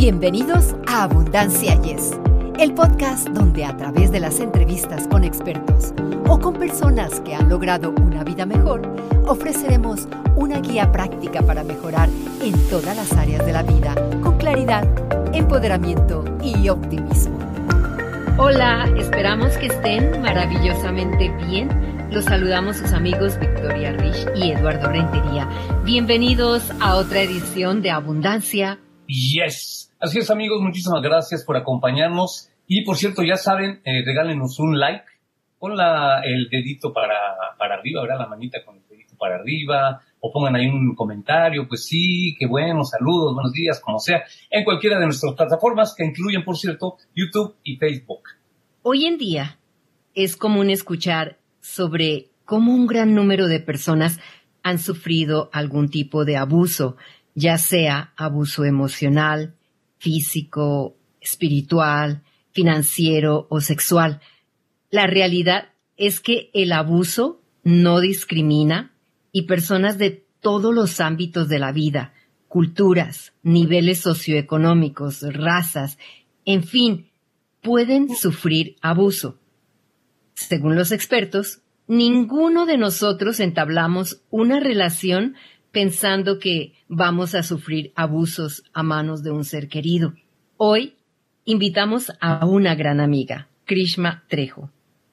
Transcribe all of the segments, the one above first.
Bienvenidos a Abundancia Yes, el podcast donde a través de las entrevistas con expertos o con personas que han logrado una vida mejor, ofreceremos una guía práctica para mejorar en todas las áreas de la vida con claridad, empoderamiento y optimismo. Hola, esperamos que estén maravillosamente bien. Los saludamos sus amigos Victoria Rich y Eduardo Rentería. Bienvenidos a otra edición de Abundancia. Yes. Así es amigos, muchísimas gracias por acompañarnos. Y por cierto, ya saben, eh, regálenos un like con la, el dedito para, para arriba, ¿verdad? La manita con el dedito para arriba, o pongan ahí un comentario, pues sí, qué bueno, saludos, buenos días, como sea, en cualquiera de nuestras plataformas que incluyen, por cierto, YouTube y Facebook. Hoy en día es común escuchar sobre cómo un gran número de personas han sufrido algún tipo de abuso, ya sea abuso emocional, físico, espiritual, financiero o sexual. La realidad es que el abuso no discrimina y personas de todos los ámbitos de la vida, culturas, niveles socioeconómicos, razas, en fin, pueden sufrir abuso. Según los expertos, ninguno de nosotros entablamos una relación pensando que vamos a sufrir abusos a manos de un ser querido. Hoy invitamos a una gran amiga, Krishma Trejo,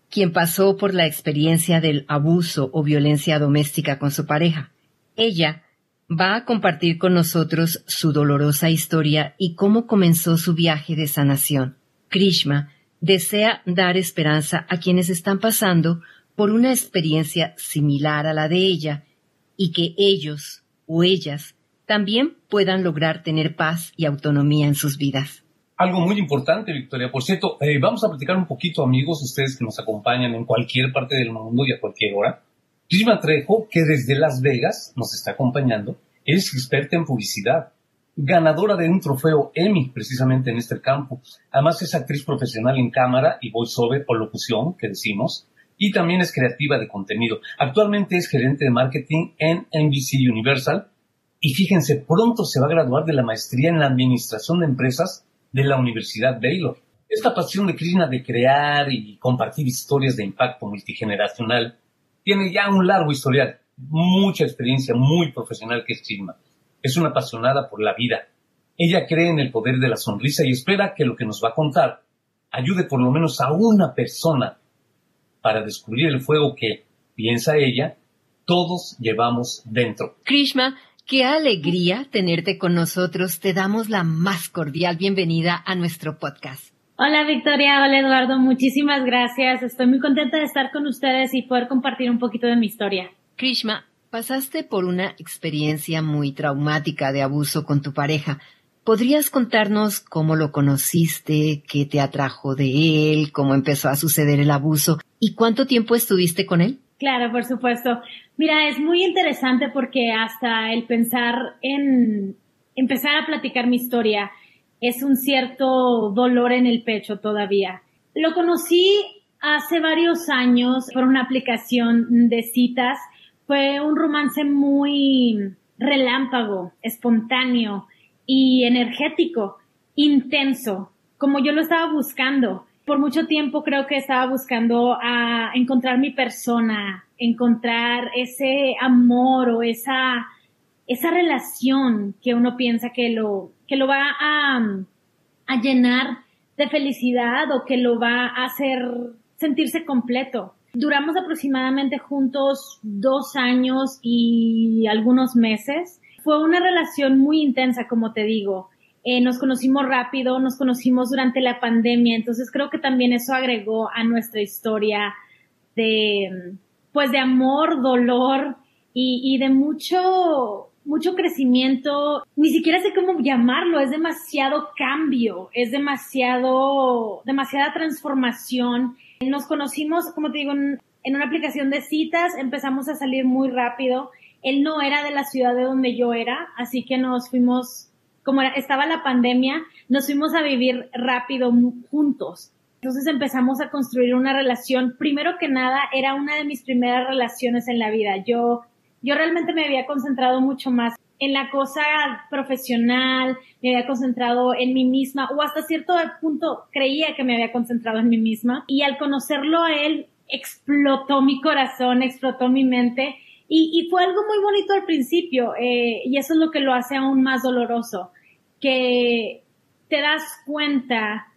quien pasó por la experiencia del abuso o violencia doméstica con su pareja. Ella va a compartir con nosotros su dolorosa historia y cómo comenzó su viaje de sanación. Krishma desea dar esperanza a quienes están pasando por una experiencia similar a la de ella y que ellos o ellas también puedan lograr tener paz y autonomía en sus vidas. Algo muy importante, Victoria. Por cierto, eh, vamos a platicar un poquito, amigos, ustedes que nos acompañan en cualquier parte del mundo y a cualquier hora. Prisma Trejo, que desde Las Vegas nos está acompañando, es experta en publicidad, ganadora de un trofeo Emmy precisamente en este campo. Además es actriz profesional en cámara y voiceover o locución, que decimos, y también es creativa de contenido. Actualmente es gerente de marketing en NBC Universal y fíjense, pronto se va a graduar de la maestría en la administración de empresas de la Universidad Baylor. Esta pasión de Krishna de crear y compartir historias de impacto multigeneracional tiene ya un largo historial, mucha experiencia muy profesional que es Krishna. Es una apasionada por la vida. Ella cree en el poder de la sonrisa y espera que lo que nos va a contar ayude por lo menos a una persona para descubrir el fuego que, piensa ella, todos llevamos dentro. Krishma, qué alegría tenerte con nosotros. Te damos la más cordial bienvenida a nuestro podcast. Hola Victoria, hola Eduardo, muchísimas gracias. Estoy muy contenta de estar con ustedes y poder compartir un poquito de mi historia. Krishma, pasaste por una experiencia muy traumática de abuso con tu pareja. ¿Podrías contarnos cómo lo conociste, qué te atrajo de él, cómo empezó a suceder el abuso y cuánto tiempo estuviste con él? Claro, por supuesto. Mira, es muy interesante porque hasta el pensar en empezar a platicar mi historia es un cierto dolor en el pecho todavía. Lo conocí hace varios años por una aplicación de citas. Fue un romance muy relámpago, espontáneo y energético, intenso, como yo lo estaba buscando. Por mucho tiempo creo que estaba buscando a encontrar mi persona, encontrar ese amor o esa, esa relación que uno piensa que lo, que lo va a, a llenar de felicidad o que lo va a hacer sentirse completo. Duramos aproximadamente juntos dos años y algunos meses fue una relación muy intensa, como te digo. Eh, nos conocimos rápido, nos conocimos durante la pandemia, entonces creo que también eso agregó a nuestra historia de, pues de amor, dolor y, de mucho, mucho crecimiento. Ni siquiera sé cómo llamarlo, es demasiado cambio, es demasiado, demasiada transformación. Nos conocimos, como te digo, en una aplicación de citas, empezamos a salir muy rápido él no era de la ciudad de donde yo era, así que nos fuimos, como estaba la pandemia, nos fuimos a vivir rápido juntos. Entonces empezamos a construir una relación. Primero que nada, era una de mis primeras relaciones en la vida. Yo, yo realmente me había concentrado mucho más en la cosa profesional, me había concentrado en mí misma o hasta cierto punto creía que me había concentrado en mí misma y al conocerlo a él explotó mi corazón, explotó mi mente y, fue algo muy bonito al principio eh, y eso es lo que lo hace aún más doloroso, que te das cuenta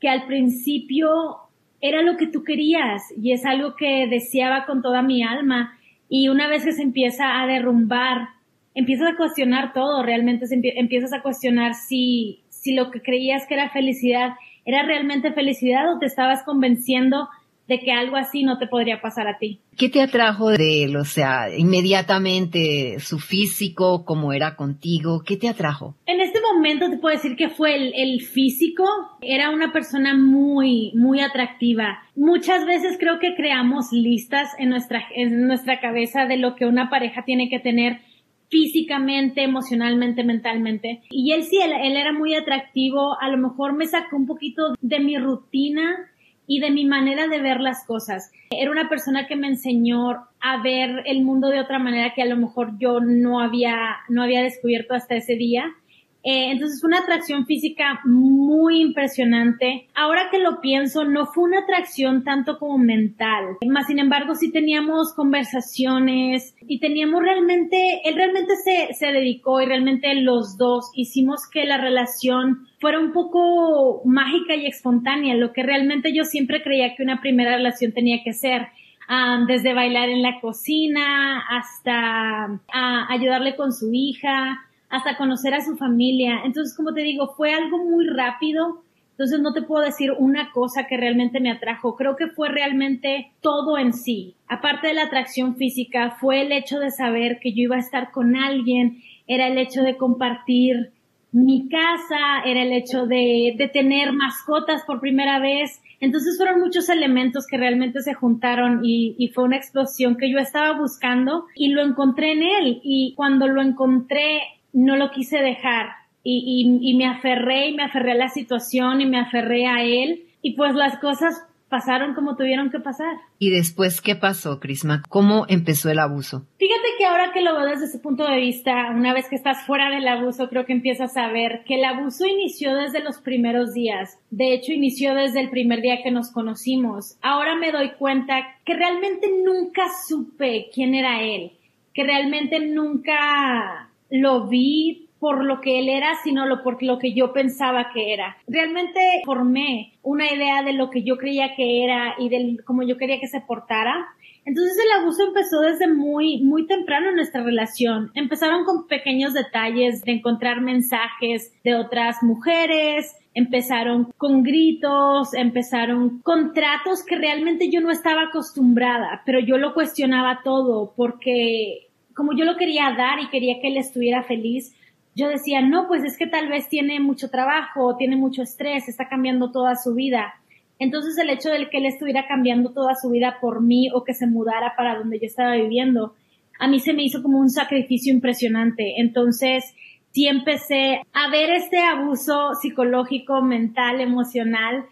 que al principio era lo que tú querías y es algo que deseaba con toda mi alma y una vez que se empieza a derrumbar, empiezas a cuestionar todo, realmente empiezas a cuestionar si, si lo que creías que era felicidad era realmente felicidad o te estabas convenciendo de que algo así no te podría pasar a ti. ¿Qué te atrajo de él? O sea, inmediatamente su físico, cómo era contigo, ¿qué te atrajo? En este momento te puedo decir que fue el, el físico. Era una persona muy, muy atractiva. Muchas veces creo que creamos listas en nuestra, en nuestra cabeza de lo que una pareja tiene que tener físicamente, emocionalmente, mentalmente. Y él sí, él, él, era muy atractivo, a lo mejor me sacó un poquito de mi rutina y de mi manera de ver las cosas. Era una persona que me enseñó a ver el mundo de otra manera que a lo mejor yo no había, no había descubierto hasta ese día. Eh, entonces fue una atracción física muy impresionante. Ahora que lo pienso, no fue una atracción tanto como mental. Más sin embargo, sí teníamos conversaciones y teníamos realmente, él realmente se, se dedicó y realmente los dos hicimos que la relación fuera un poco mágica y espontánea, lo que realmente yo siempre creía que una primera relación tenía que ser. Um, desde bailar en la cocina hasta uh, ayudarle con su hija, hasta conocer a su familia. Entonces, como te digo, fue algo muy rápido. Entonces no te puedo decir una cosa que realmente me atrajo. Creo que fue realmente todo en sí. Aparte de la atracción física, fue el hecho de saber que yo iba a estar con alguien, era el hecho de compartir mi casa, era el hecho de, tener mascotas por primera vez. Entonces fueron muchos elementos que realmente se juntaron y, y, fue una explosión que yo estaba buscando y lo encontré en él. Y cuando lo encontré, no lo quise dejar y, y, y, me aferré y me aferré a la situación y me aferré a él y pues las cosas pasaron como tuvieron que pasar. ¿Y después qué pasó, Crisma? ¿Cómo empezó el abuso? Fíjate que ahora que lo veo desde ese punto de vista, una vez que estás fuera del abuso, creo que empiezas a ver que el abuso inició desde los primeros días. De hecho, inició desde el primer día que nos conocimos. Ahora me doy cuenta que realmente nunca supe quién era él, que realmente nunca lo vi por lo que él era, sino lo por lo que yo pensaba que era. Realmente formé una idea de lo que yo creía que era y de cómo yo quería que se portara. Entonces el abuso empezó desde muy, muy temprano en nuestra relación. Empezaron con pequeños detalles de encontrar mensajes de otras mujeres, empezaron con gritos, empezaron con tratos que realmente yo no estaba acostumbrada, pero yo lo cuestionaba todo porque como yo lo quería dar y quería que él estuviera feliz, yo decía, no, pues es que tal vez tiene mucho trabajo, tiene mucho estrés, está cambiando toda su vida. Entonces el hecho de que él estuviera cambiando toda su vida por mí o que se mudara para donde yo estaba viviendo, a mí se me hizo como un sacrificio impresionante. Entonces sí empecé a ver este abuso psicológico, mental, emocional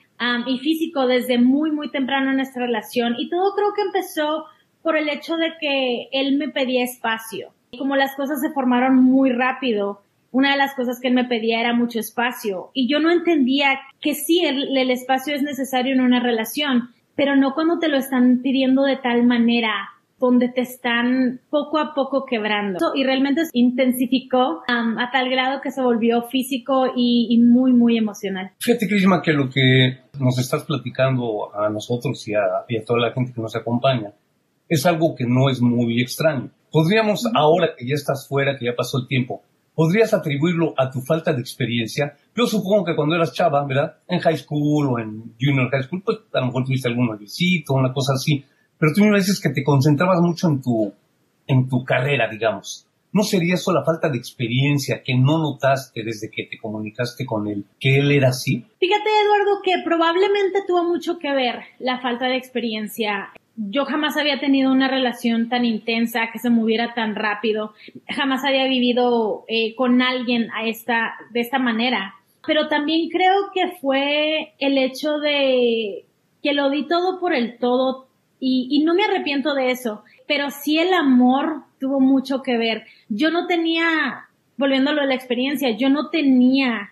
y físico desde muy, muy temprano en nuestra relación. Y todo creo que empezó por el hecho de que él me pedía espacio. Como las cosas se formaron muy rápido, una de las cosas que él me pedía era mucho espacio y yo no entendía que sí, el, el espacio es necesario en una relación, pero no cuando te lo están pidiendo de tal manera donde te están poco a poco quebrando. Y realmente intensificó um, a tal grado que se volvió físico y, y muy, muy emocional. Fíjate, Krishma, que lo que nos estás platicando a nosotros y a, y a toda la gente que nos acompaña es algo que no es muy extraño. Podríamos, ahora que ya estás fuera, que ya pasó el tiempo, podrías atribuirlo a tu falta de experiencia. Yo supongo que cuando eras chava, ¿verdad? En high school o en junior high school, pues a lo mejor tuviste algún noviecito, una cosa así. Pero tú me dices que te concentrabas mucho en tu, en tu carrera, digamos. ¿No sería eso la falta de experiencia que no notaste desde que te comunicaste con él, que él era así? Fíjate, Eduardo, que probablemente tuvo mucho que ver la falta de experiencia yo jamás había tenido una relación tan intensa, que se moviera tan rápido, jamás había vivido eh, con alguien a esta, de esta manera. Pero también creo que fue el hecho de que lo di todo por el todo y, y no me arrepiento de eso, pero sí el amor tuvo mucho que ver. Yo no tenía volviéndolo a la experiencia, yo no tenía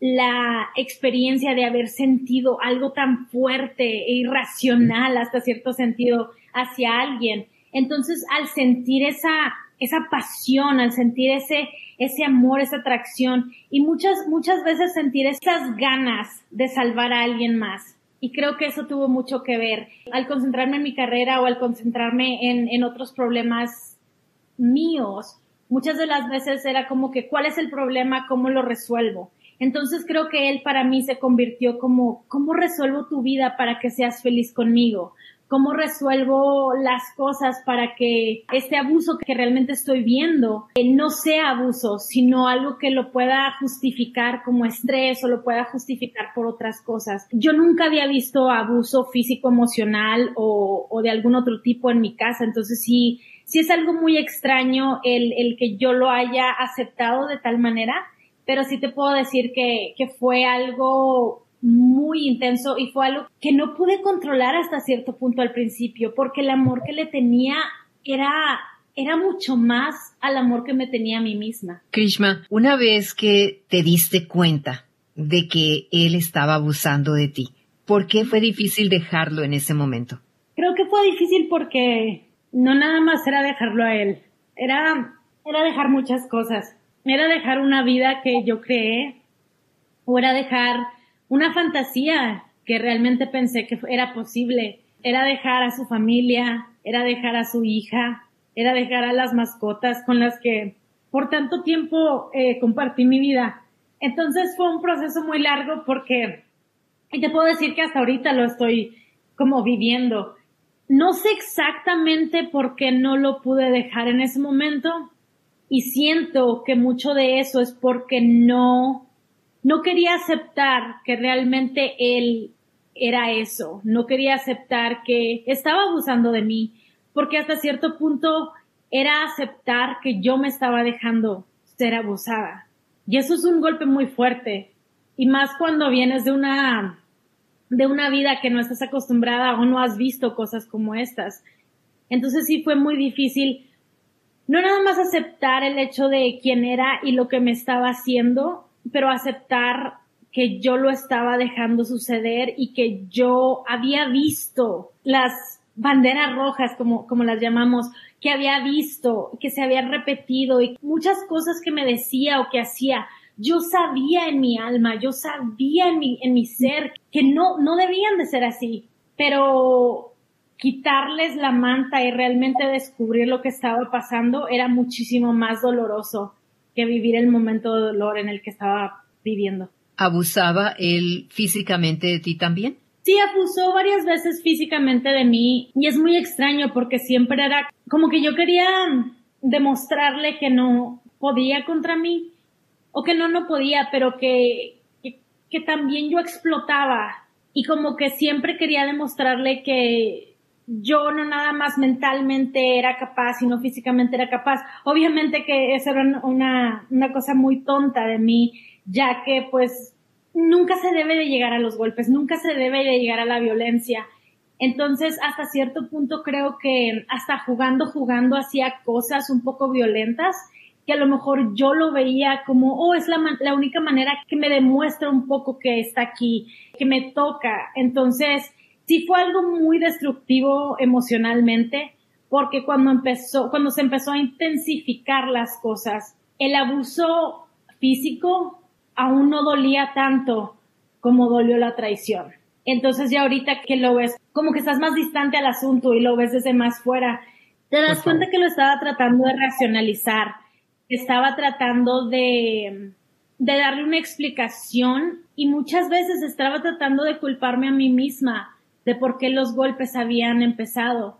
la experiencia de haber sentido algo tan fuerte e irracional hasta cierto sentido hacia alguien. Entonces, al sentir esa, esa pasión, al sentir ese, ese amor, esa atracción y muchas, muchas veces sentir esas ganas de salvar a alguien más. Y creo que eso tuvo mucho que ver. Al concentrarme en mi carrera o al concentrarme en, en otros problemas míos, muchas de las veces era como que, ¿cuál es el problema? ¿Cómo lo resuelvo? Entonces creo que él para mí se convirtió como, ¿cómo resuelvo tu vida para que seas feliz conmigo? ¿Cómo resuelvo las cosas para que este abuso que realmente estoy viendo eh, no sea abuso, sino algo que lo pueda justificar como estrés o lo pueda justificar por otras cosas? Yo nunca había visto abuso físico, emocional o, o de algún otro tipo en mi casa, entonces sí, sí es algo muy extraño el, el que yo lo haya aceptado de tal manera pero sí te puedo decir que, que fue algo muy intenso y fue algo que no pude controlar hasta cierto punto al principio, porque el amor que le tenía era era mucho más al amor que me tenía a mí misma. Krishma, una vez que te diste cuenta de que él estaba abusando de ti, ¿por qué fue difícil dejarlo en ese momento? Creo que fue difícil porque no nada más era dejarlo a él, era, era dejar muchas cosas era dejar una vida que yo creé o era dejar una fantasía que realmente pensé que era posible. Era dejar a su familia, era dejar a su hija, era dejar a las mascotas con las que por tanto tiempo eh, compartí mi vida. Entonces fue un proceso muy largo porque, y te puedo decir que hasta ahorita lo estoy como viviendo. No sé exactamente por qué no lo pude dejar en ese momento, y siento que mucho de eso es porque no, no quería aceptar que realmente él era eso, no quería aceptar que estaba abusando de mí, porque hasta cierto punto era aceptar que yo me estaba dejando ser abusada. Y eso es un golpe muy fuerte, y más cuando vienes de una, de una vida que no estás acostumbrada o no has visto cosas como estas. Entonces sí fue muy difícil no nada más aceptar el hecho de quién era y lo que me estaba haciendo, pero aceptar que yo lo estaba dejando suceder y que yo había visto las banderas rojas, como, como las llamamos, que había visto, que se habían repetido y muchas cosas que me decía o que hacía. Yo sabía en mi alma, yo sabía en mi, en mi ser que no, no debían de ser así, pero quitarles la manta y realmente descubrir lo que estaba pasando era muchísimo más doloroso que vivir el momento de dolor en el que estaba viviendo. ¿Abusaba él físicamente de ti también? Sí, abusó varias veces físicamente de mí y es muy extraño porque siempre era como que yo quería demostrarle que no podía contra mí o que no, no podía, pero que, que, que también yo explotaba y como que siempre quería demostrarle que yo no nada más mentalmente era capaz, sino físicamente era capaz. Obviamente que eso era una, una cosa muy tonta de mí, ya que pues nunca se debe de llegar a los golpes, nunca se debe de llegar a la violencia. Entonces, hasta cierto punto creo que hasta jugando, jugando hacía cosas un poco violentas que a lo mejor yo lo veía como, oh, es la, la única manera que me demuestra un poco que está aquí, que me toca. Entonces, sí fue algo muy destructivo emocionalmente, porque cuando empezó, cuando se empezó a intensificar las cosas, el abuso físico aún no dolía tanto como dolió la traición. Entonces ya ahorita que lo ves, como que estás más distante al asunto y lo ves desde más fuera, te das cuenta que lo estaba tratando de racionalizar, estaba tratando de, de darle una explicación y muchas veces estaba tratando de culparme a mí misma de por qué los golpes habían empezado.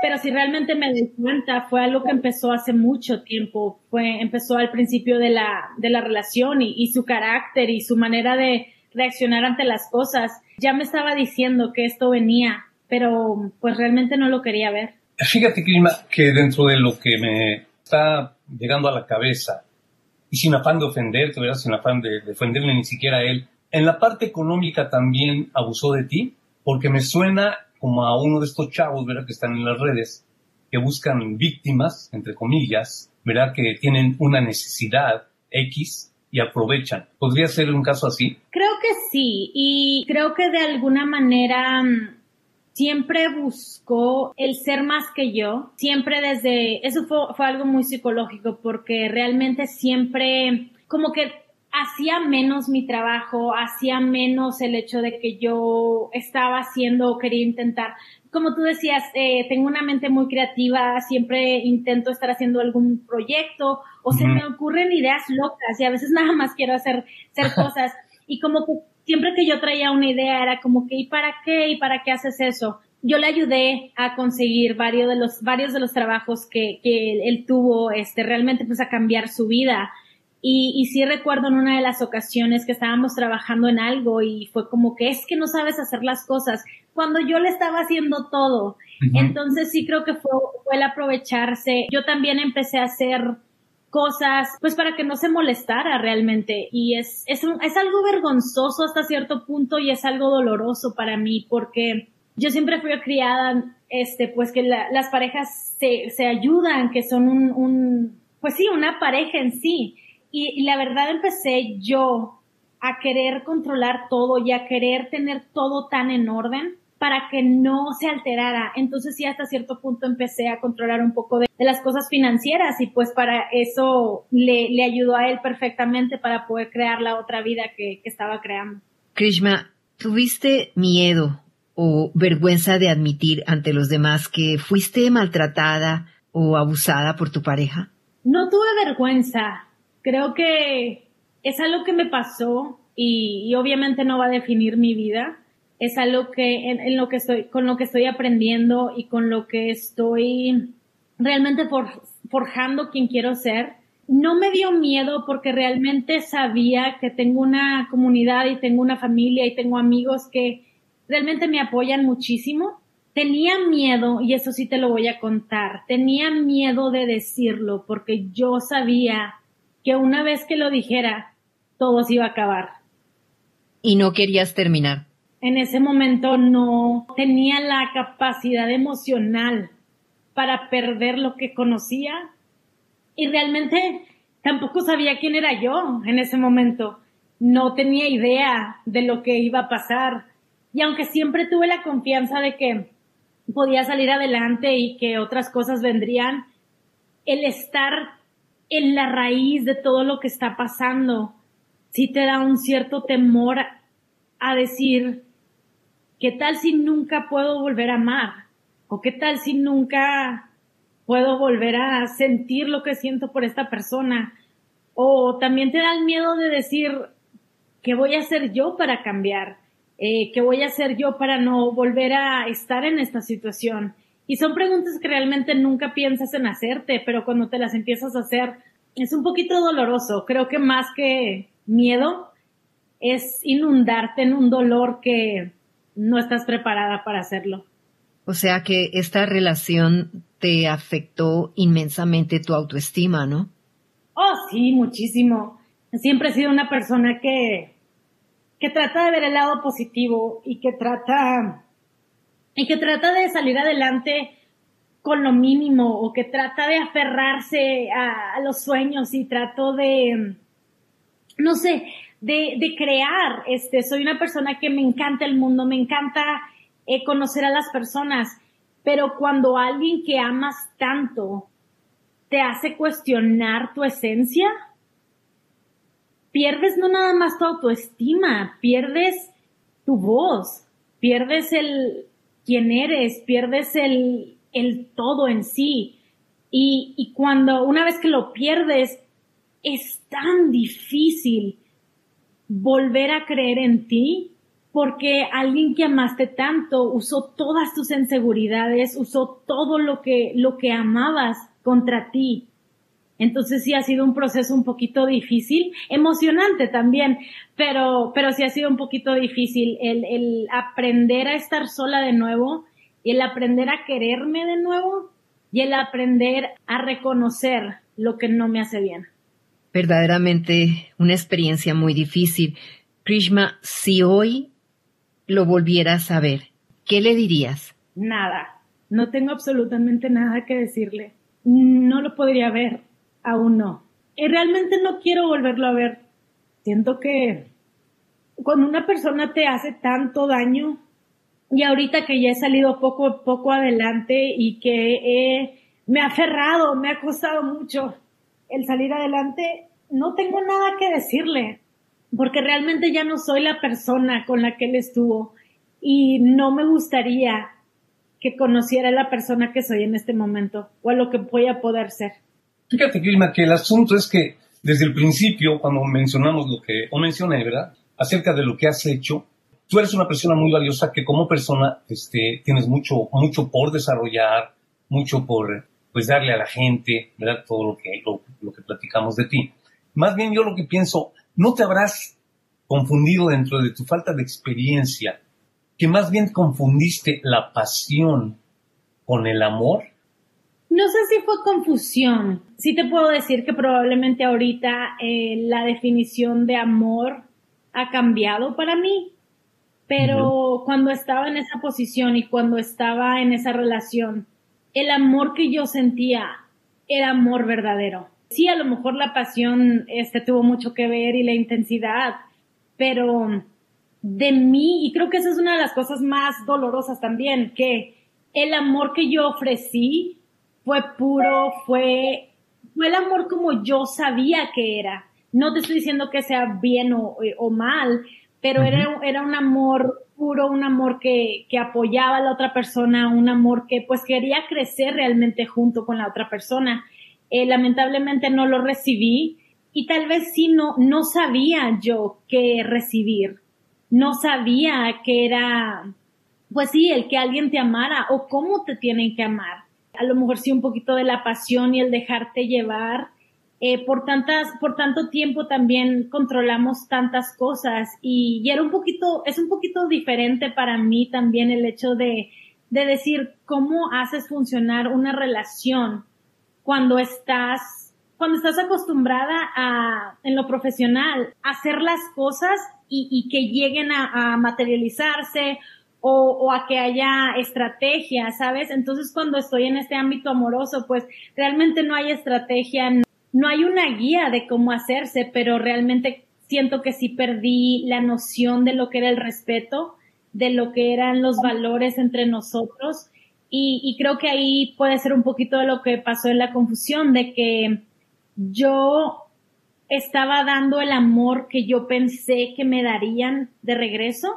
Pero si realmente me doy cuenta, fue algo que empezó hace mucho tiempo. Fue, empezó al principio de la, de la relación y, su carácter y su manera de reaccionar ante las cosas. Ya me estaba diciendo que esto venía, pero pues realmente no lo quería ver. Fíjate, Clima, que dentro de lo que me está llegando a la cabeza, y sin afán de ofenderte, sin afán de, de ofenderle ni siquiera a él, en la parte económica también abusó de ti porque me suena como a uno de estos chavos, ¿verdad? Que están en las redes, que buscan víctimas, entre comillas, ¿verdad? Que tienen una necesidad X y aprovechan. ¿Podría ser un caso así? Creo que sí, y creo que de alguna manera mm, siempre buscó el ser más que yo, siempre desde, eso fue, fue algo muy psicológico, porque realmente siempre como que hacía menos mi trabajo, hacía menos el hecho de que yo estaba haciendo o quería intentar. Como tú decías, eh, tengo una mente muy creativa, siempre intento estar haciendo algún proyecto o se me ocurren ideas locas y a veces nada más quiero hacer, hacer cosas. Y como que siempre que yo traía una idea era como que, ¿y para qué? ¿Y para qué haces eso? Yo le ayudé a conseguir varios de los, varios de los trabajos que, que él tuvo, este, realmente pues a cambiar su vida y, y sí recuerdo en una de las ocasiones que estábamos trabajando en algo y fue como que es que no sabes hacer las cosas cuando yo le estaba haciendo todo. Entonces sí creo que fue, fue el aprovecharse. Yo también empecé a hacer cosas, pues para que no se molestara realmente. Y es, es, es algo vergonzoso hasta cierto punto y es algo doloroso para mí porque yo siempre fui criada, este, pues que las parejas se, se ayudan, que son un, un, pues sí, una pareja en sí. Y, la verdad empecé yo a querer controlar todo y a querer tener todo tan en orden para que no se alterara. Entonces sí, hasta cierto punto empecé a controlar un poco de, las cosas financieras y pues para eso le, le, ayudó a él perfectamente para poder crear la otra vida que, que estaba creando. Krishma, ¿tuviste miedo o vergüenza de admitir ante los demás que fuiste maltratada o abusada por tu pareja? No tuve vergüenza, Creo que es algo que me pasó y, obviamente no va a definir mi vida. Es algo que en, lo que estoy, con lo que estoy aprendiendo y con lo que estoy realmente forjando quien quiero ser. No me dio miedo porque realmente sabía que tengo una comunidad y tengo una familia y tengo amigos que realmente me apoyan muchísimo. Tenía miedo, y eso sí te lo voy a contar, tenía miedo de decirlo porque yo sabía que una vez que lo dijera, todo se iba a acabar. ¿Y no querías terminar? En ese momento no tenía la capacidad emocional para perder lo que conocía y realmente tampoco sabía quién era yo en ese momento. No tenía idea de lo que iba a pasar. Y aunque siempre tuve la confianza de que podía salir adelante y que otras cosas vendrían, el estar en la raíz de todo lo que está pasando, sí te da un cierto temor a decir, ¿qué tal si nunca puedo volver a amar? ¿O qué tal si nunca puedo volver a sentir lo que siento por esta persona? O también te da el miedo de decir, ¿qué voy a hacer yo para cambiar? Eh, ¿Qué voy a hacer yo para no volver a estar en esta situación? Y son preguntas que realmente nunca piensas en hacerte, pero cuando te las empiezas a hacer es un poquito doloroso. Creo que más que miedo es inundarte en un dolor que no estás preparada para hacerlo. O sea que esta relación te afectó inmensamente tu autoestima, ¿no? Oh, sí, muchísimo. Siempre he sido una persona que, que trata de ver el lado positivo y que trata y que trata de salir adelante con lo mínimo o que trata de aferrarse a, los sueños y trato de, no sé, de, de, crear. Este, soy una persona que me encanta el mundo, me encanta eh, conocer a las personas, pero cuando alguien que amas tanto te hace cuestionar tu esencia, pierdes no nada más tu autoestima, pierdes tu voz, pierdes el, quién eres, pierdes el, el todo en sí. Y, y cuando una vez que lo pierdes, es tan difícil volver a creer en ti porque alguien que amaste tanto usó todas tus inseguridades, usó todo lo que, lo que amabas contra ti. Entonces sí ha sido un proceso un poquito difícil, emocionante también, pero, pero sí ha sido un poquito difícil el, el aprender a estar sola de nuevo, y el aprender a quererme de nuevo y el aprender a reconocer lo que no me hace bien. Verdaderamente una experiencia muy difícil. Krishma, si hoy lo volvieras a ver, ¿qué le dirías? Nada. No tengo absolutamente nada que decirle. No lo podría ver. Aún no. Y realmente no quiero volverlo a ver. Siento que cuando una persona te hace tanto daño, y ahorita que ya he salido poco poco adelante y que me ha aferrado, me ha costado mucho el salir adelante, no tengo nada que decirle, porque realmente ya no soy la persona con la que él estuvo y no me gustaría que conociera a la persona que soy en este momento o a lo que voy a poder ser. Fíjate, Gilma, que el asunto es que desde el principio, cuando mencionamos lo que, o mencioné, ¿verdad? Acerca de lo que has hecho, tú eres una persona muy valiosa que como persona este, tienes mucho, mucho por desarrollar, mucho por pues darle a la gente, ¿verdad? Todo lo que, lo que platicamos de ti. Más bien yo lo que pienso, ¿no te habrás confundido dentro de tu falta de experiencia, que más bien confundiste la pasión con el amor? No sé si fue confusión. Sí te puedo decir que probablemente ahorita eh, la definición de amor ha cambiado para mí, pero cuando estaba en esa posición y cuando estaba en esa relación, el amor que yo sentía era amor verdadero. Sí, a lo mejor la pasión este tuvo mucho que ver y la intensidad, pero de mí, y creo que esa es una de las cosas más dolorosas también, que el amor que yo ofrecí fue puro, fue, fue el amor como yo sabía que era. No te estoy diciendo que sea bien o, o mal, pero era, era un amor puro, un amor que, que apoyaba a la otra persona, un amor que pues quería crecer realmente junto con la otra persona. Eh, lamentablemente no lo recibí y tal vez sí no, no sabía yo qué recibir. No sabía que era, pues sí, el que alguien te amara o cómo te tienen que amar. A lo mejor sí un poquito de la pasión y el dejarte llevar eh, por tantas, por tanto tiempo también controlamos tantas cosas y, y, era un poquito, es un poquito diferente para mí también el hecho de, de decir cómo haces funcionar una relación cuando estás, cuando estás acostumbrada a, en lo profesional, hacer las cosas y, y que lleguen a, a materializarse o, o, a que haya estrategia, ¿sabes? Entonces cuando estoy en este ámbito amoroso, pues realmente no hay estrategia, no hay una guía de cómo hacerse, pero realmente siento que sí perdí la noción de lo que era el respeto, de lo que eran los valores entre nosotros. Y, y creo que ahí puede ser un poquito de lo que pasó en la confusión, de que yo estaba dando el amor que yo pensé que me darían de regreso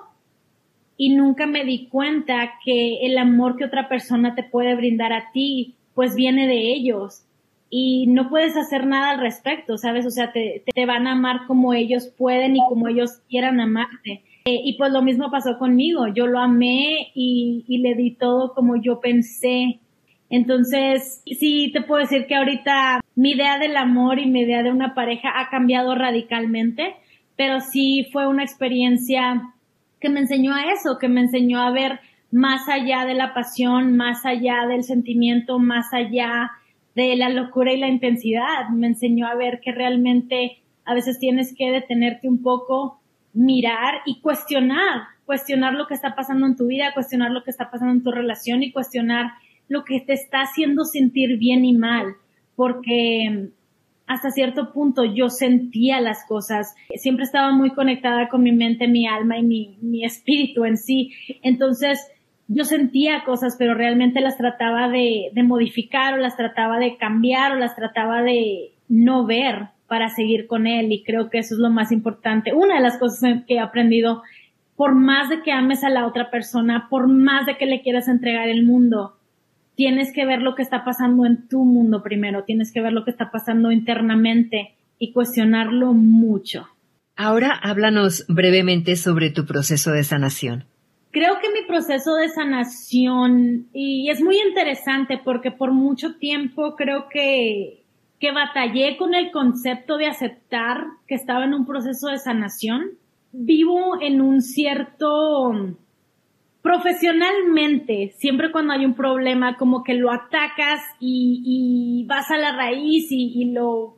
y nunca me di cuenta que el amor que otra persona te puede brindar a ti, pues viene de ellos y no puedes hacer nada al respecto, ¿sabes? O sea, te, te van a amar como ellos pueden y como ellos quieran amarte. Eh, y pues lo mismo pasó conmigo, yo lo amé y, y le di todo como yo pensé. Entonces, sí te puedo decir que ahorita mi idea del amor y mi idea de una pareja ha cambiado radicalmente, pero sí fue una experiencia que me enseñó a eso, que me enseñó a ver más allá de la pasión, más allá del sentimiento, más allá de la locura y la intensidad. Me enseñó a ver que realmente a veces tienes que detenerte un poco, mirar y cuestionar, cuestionar lo que está pasando en tu vida, cuestionar lo que está pasando en tu relación y cuestionar lo que te está haciendo sentir bien y mal, porque hasta cierto punto yo sentía las cosas, siempre estaba muy conectada con mi mente, mi alma y mi, mi espíritu en sí. Entonces, yo sentía cosas, pero realmente las trataba de, de modificar o las trataba de cambiar o las trataba de no ver para seguir con él y creo que eso es lo más importante. Una de las cosas que he aprendido, por más de que ames a la otra persona, por más de que le quieras entregar el mundo, tienes que ver lo que está pasando en tu mundo primero, tienes que ver lo que está pasando internamente y cuestionarlo mucho. Ahora háblanos brevemente sobre tu proceso de sanación creo que mi proceso de sanación, y es muy interesante porque por mucho tiempo creo que, que batallé con el concepto de aceptar que estaba en un proceso de sanación. Vivo en un cierto, profesionalmente, siempre cuando hay un problema, como que lo atacas y, y vas a la raíz y, y, lo,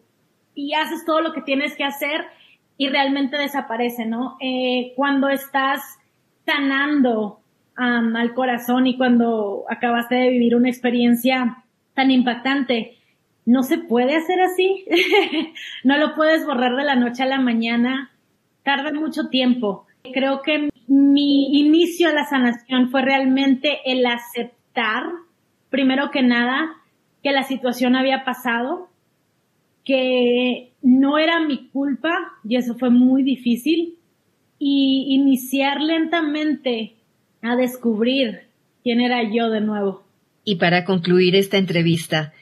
y haces todo lo que tienes que hacer y realmente desaparece, ¿no? Eh, cuando estás sanando al corazón y cuando acabaste de vivir una experiencia tan impactante, no se puede hacer así. no lo puedes borrar de la noche a la mañana. Tarda mucho tiempo. Creo que mi inicio a la sanación fue realmente el aceptar, primero que nada, que la situación había pasado, que no era mi culpa y eso fue muy difícil y iniciar lentamente a descubrir quién era yo de nuevo. Y para concluir esta entrevista,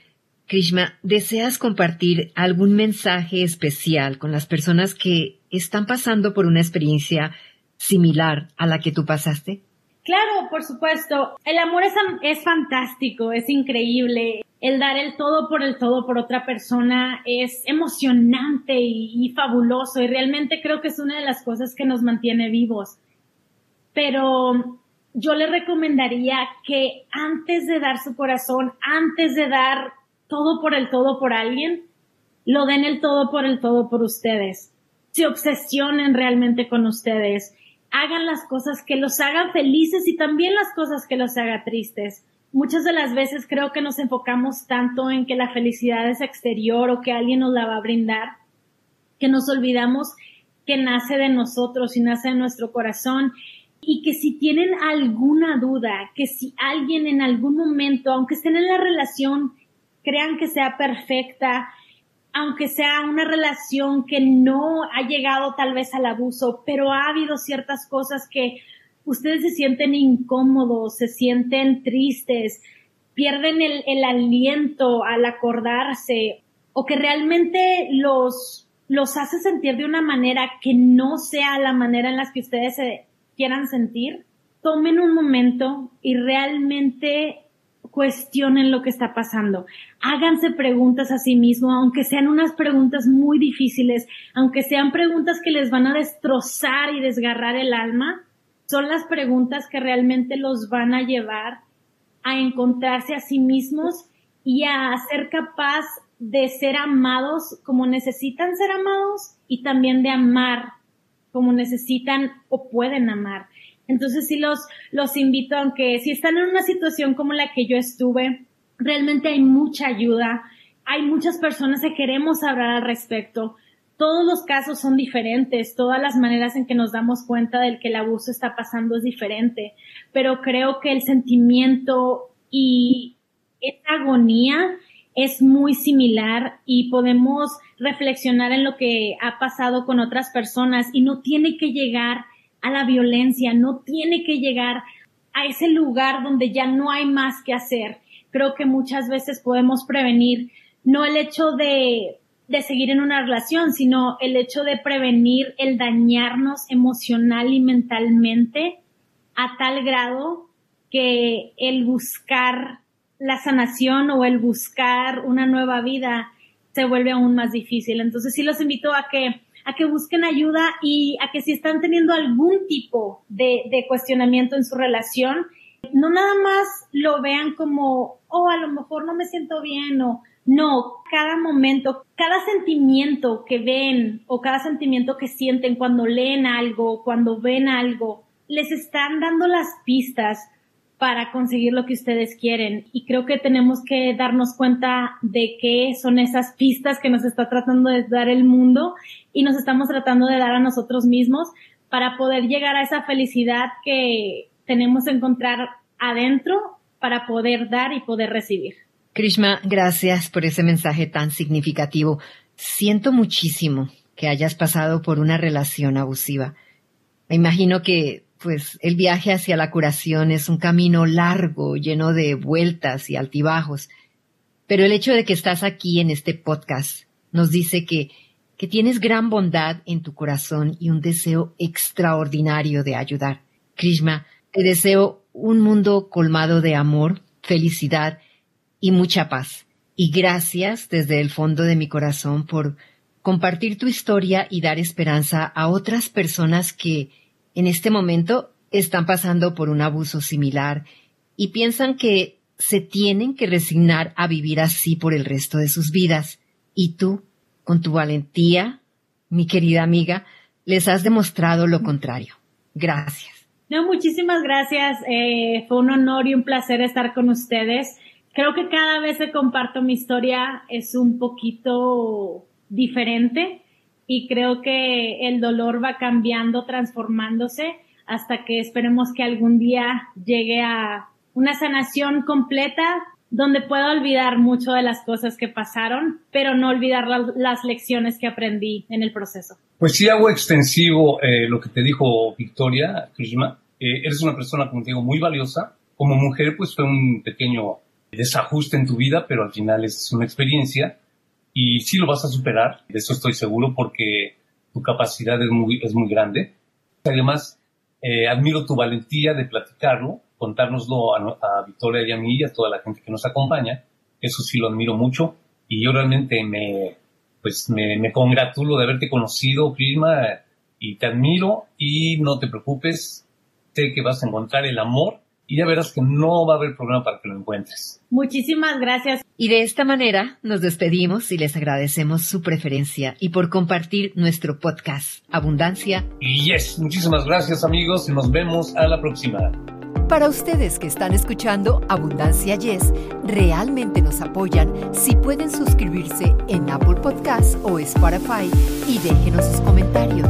Krishma, ¿deseas compartir algún mensaje especial con las personas que están pasando por una experiencia similar a la que tú pasaste? Claro, por supuesto. El amor es, es fantástico, es increíble. El dar el todo por el todo por otra persona es emocionante y, y fabuloso y realmente creo que es una de las cosas que nos mantiene vivos. Pero yo le recomendaría que antes de dar su corazón, antes de dar todo por el todo por alguien, lo den el todo por el todo por ustedes. Se obsesionen realmente con ustedes. Hagan las cosas que los hagan felices y también las cosas que los hagan tristes. Muchas de las veces creo que nos enfocamos tanto en que la felicidad es exterior o que alguien nos la va a brindar, que nos olvidamos que nace de nosotros y nace de nuestro corazón y que si tienen alguna duda, que si alguien en algún momento, aunque estén en la relación, crean que sea perfecta, aunque sea una relación que no ha llegado tal vez al abuso, pero ha habido ciertas cosas que ustedes se sienten incómodos, se sienten tristes, pierden el, aliento al acordarse o que realmente los, los hace sentir de una manera que no sea la manera en la que ustedes se quieran sentir, tomen un momento y realmente cuestionen lo que está pasando. Háganse preguntas a sí mismos, aunque sean unas preguntas muy difíciles, aunque sean preguntas que les van a destrozar y desgarrar el alma, son las preguntas que realmente los van a llevar a encontrarse a sí mismos y a ser capaz de ser amados como necesitan ser amados y también de amar como necesitan o pueden amar. Entonces sí los, los invito, aunque si están en una situación como la que yo estuve, realmente hay mucha ayuda, hay muchas personas que queremos hablar al respecto. Todos los casos son diferentes, todas las maneras en que nos damos cuenta del que el abuso está pasando es diferente, pero creo que el sentimiento y esa agonía es muy similar y podemos reflexionar en lo que ha pasado con otras personas y no tiene que llegar a la violencia, no tiene que llegar a ese lugar donde ya no hay más que hacer. Creo que muchas veces podemos prevenir no el hecho de, de seguir en una relación, sino el hecho de prevenir el dañarnos emocional y mentalmente a tal grado que el buscar la sanación o el buscar una nueva vida se vuelve aún más difícil. Entonces sí los invito a que a que busquen ayuda y a que si están teniendo algún tipo de, cuestionamiento en su relación, no nada más lo vean como, oh, a lo mejor no me siento bien o no, cada momento, cada sentimiento que ven o cada sentimiento que sienten cuando leen algo, cuando ven algo, les están dando las pistas para conseguir lo que ustedes quieren. Y creo que tenemos que darnos cuenta de qué son esas pistas que nos está tratando de dar el mundo y nos estamos tratando de dar a nosotros mismos para poder llegar a esa felicidad que tenemos que encontrar adentro para poder dar y poder recibir. Krishma, gracias por ese mensaje tan significativo. Siento muchísimo que hayas pasado por una relación abusiva. Me imagino que pues el viaje hacia la curación es un camino largo, lleno de vueltas y altibajos. Pero el hecho de que estás aquí en este podcast nos dice que, que tienes gran bondad en tu corazón y un deseo extraordinario de ayudar. Krishma, te deseo un mundo colmado de amor, felicidad y mucha paz. Y gracias desde el fondo de mi corazón por compartir tu historia y dar esperanza a otras personas que en este momento están pasando por un abuso similar y piensan que se tienen que resignar a vivir así por el resto de sus vidas. Y tú, con tu valentía, mi querida amiga, les has demostrado lo contrario. Gracias. No, muchísimas gracias. Eh, fue un honor y un placer estar con ustedes. Creo que cada vez que comparto mi historia es un poquito diferente y creo que el dolor va cambiando, transformándose hasta que esperemos que algún día llegue a una sanación completa donde pueda olvidar mucho de las cosas que pasaron, pero no olvidar las lecciones que aprendí en el proceso. Pues sí hago extensivo eh, lo que te dijo Victoria Krishma. Eh, eres una persona, como te digo, muy valiosa. Como mujer, pues fue un pequeño desajuste en tu vida, pero al final es una experiencia y sí lo vas a superar, de eso estoy seguro, porque tu capacidad es muy, es muy grande. Además, eh, admiro tu valentía de platicarlo, contárnoslo a, Victoria y a mí y a toda la gente que nos acompaña. Eso sí lo admiro mucho y yo realmente me, pues me, me congratulo de haberte conocido, Prima, y te admiro y no te preocupes, sé que vas a encontrar el amor y ya verás que no va a haber problema para que lo encuentres. Muchísimas gracias. Y de esta manera nos despedimos y les agradecemos su preferencia y por compartir nuestro podcast Abundancia. Y yes, muchísimas gracias amigos y nos vemos a la próxima. Para ustedes que están escuchando Abundancia Yes, realmente nos apoyan si pueden suscribirse en Apple Podcasts o Spotify y déjenos sus comentarios.